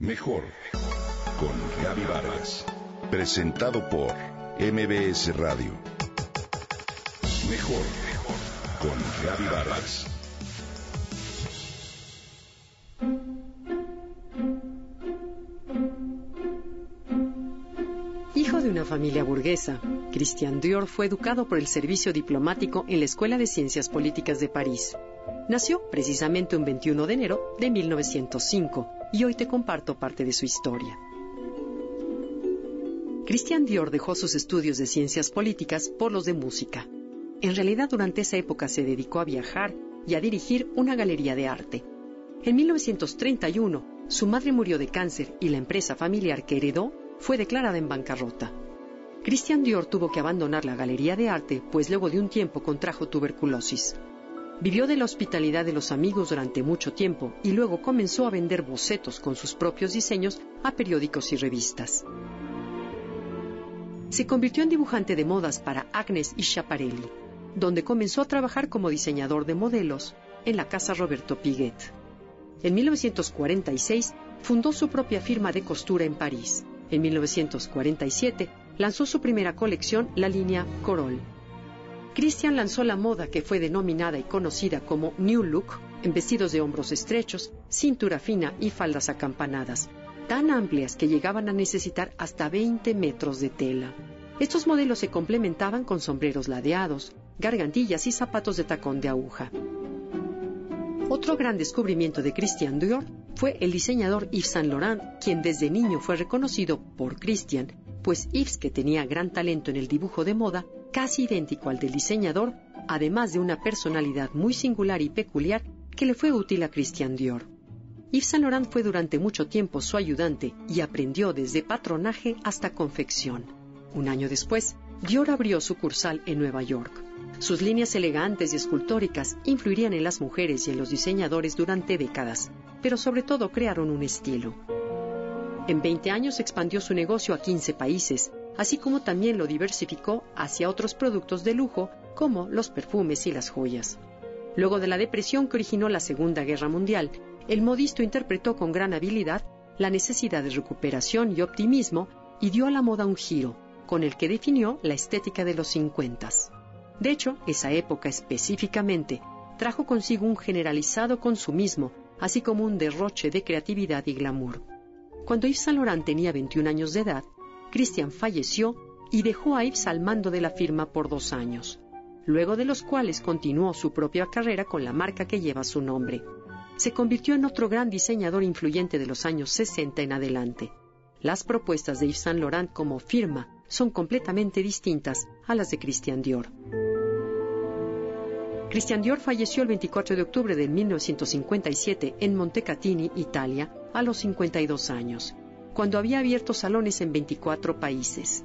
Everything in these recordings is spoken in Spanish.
Mejor con Gaby Vargas. Presentado por MBS Radio. Mejor con Gaby Vargas. Hijo de una familia burguesa, Christian Dior fue educado por el servicio diplomático en la Escuela de Ciencias Políticas de París. Nació precisamente un 21 de enero de 1905 y hoy te comparto parte de su historia. Christian Dior dejó sus estudios de ciencias políticas por los de música. En realidad durante esa época se dedicó a viajar y a dirigir una galería de arte. En 1931, su madre murió de cáncer y la empresa familiar que heredó fue declarada en bancarrota. Christian Dior tuvo que abandonar la galería de arte, pues luego de un tiempo contrajo tuberculosis. Vivió de la hospitalidad de los amigos durante mucho tiempo y luego comenzó a vender bocetos con sus propios diseños a periódicos y revistas. Se convirtió en dibujante de modas para Agnes y Schiaparelli, donde comenzó a trabajar como diseñador de modelos en la casa Roberto Piguet. En 1946 fundó su propia firma de costura en París. En 1947 lanzó su primera colección, la línea Corol. Christian lanzó la moda que fue denominada y conocida como New Look, en vestidos de hombros estrechos, cintura fina y faldas acampanadas, tan amplias que llegaban a necesitar hasta 20 metros de tela. Estos modelos se complementaban con sombreros ladeados, gargantillas y zapatos de tacón de aguja. Otro gran descubrimiento de Christian Dior fue el diseñador Yves Saint Laurent, quien desde niño fue reconocido por Christian, pues Yves, que tenía gran talento en el dibujo de moda, casi idéntico al del diseñador, además de una personalidad muy singular y peculiar que le fue útil a Christian Dior. Yves Saint Laurent fue durante mucho tiempo su ayudante y aprendió desde patronaje hasta confección. Un año después, Dior abrió sucursal en Nueva York. Sus líneas elegantes y escultóricas influirían en las mujeres y en los diseñadores durante décadas, pero sobre todo crearon un estilo. En 20 años expandió su negocio a 15 países, así como también lo diversificó hacia otros productos de lujo como los perfumes y las joyas. Luego de la depresión que originó la Segunda Guerra Mundial, el modisto interpretó con gran habilidad la necesidad de recuperación y optimismo y dio a la moda un giro, con el que definió la estética de los 50. De hecho, esa época específicamente trajo consigo un generalizado consumismo, así como un derroche de creatividad y glamour. Cuando Yves Saint Laurent tenía 21 años de edad, Christian falleció y dejó a Yves al mando de la firma por dos años, luego de los cuales continuó su propia carrera con la marca que lleva su nombre. Se convirtió en otro gran diseñador influyente de los años 60 en adelante. Las propuestas de Yves Saint Laurent como firma son completamente distintas a las de Christian Dior. Christian Dior falleció el 24 de octubre de 1957 en Montecatini, Italia, a los 52 años, cuando había abierto salones en 24 países.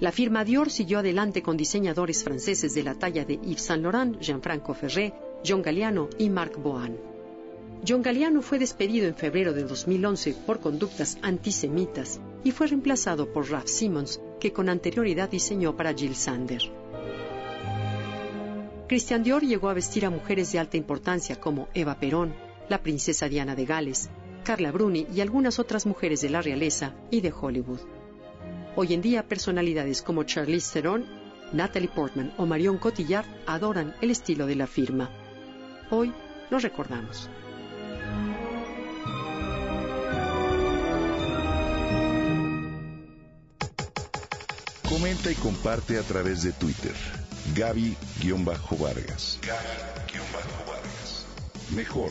La firma Dior siguió adelante con diseñadores franceses de la talla de Yves Saint Laurent, Jean-Franco Ferré, John Galliano y Marc Bohan. John Galliano fue despedido en febrero de 2011 por conductas antisemitas y fue reemplazado por Ralph Simmons, que con anterioridad diseñó para Jill Sander. Christian Dior llegó a vestir a mujeres de alta importancia como Eva Perón, la princesa Diana de Gales, Carla Bruni y algunas otras mujeres de la realeza y de Hollywood. Hoy en día, personalidades como Charlize Theron, Natalie Portman o Marion Cotillard adoran el estilo de la firma. Hoy los recordamos. Comenta y comparte a través de Twitter. Gaby-Vargas. Gaby-Vargas. Mejor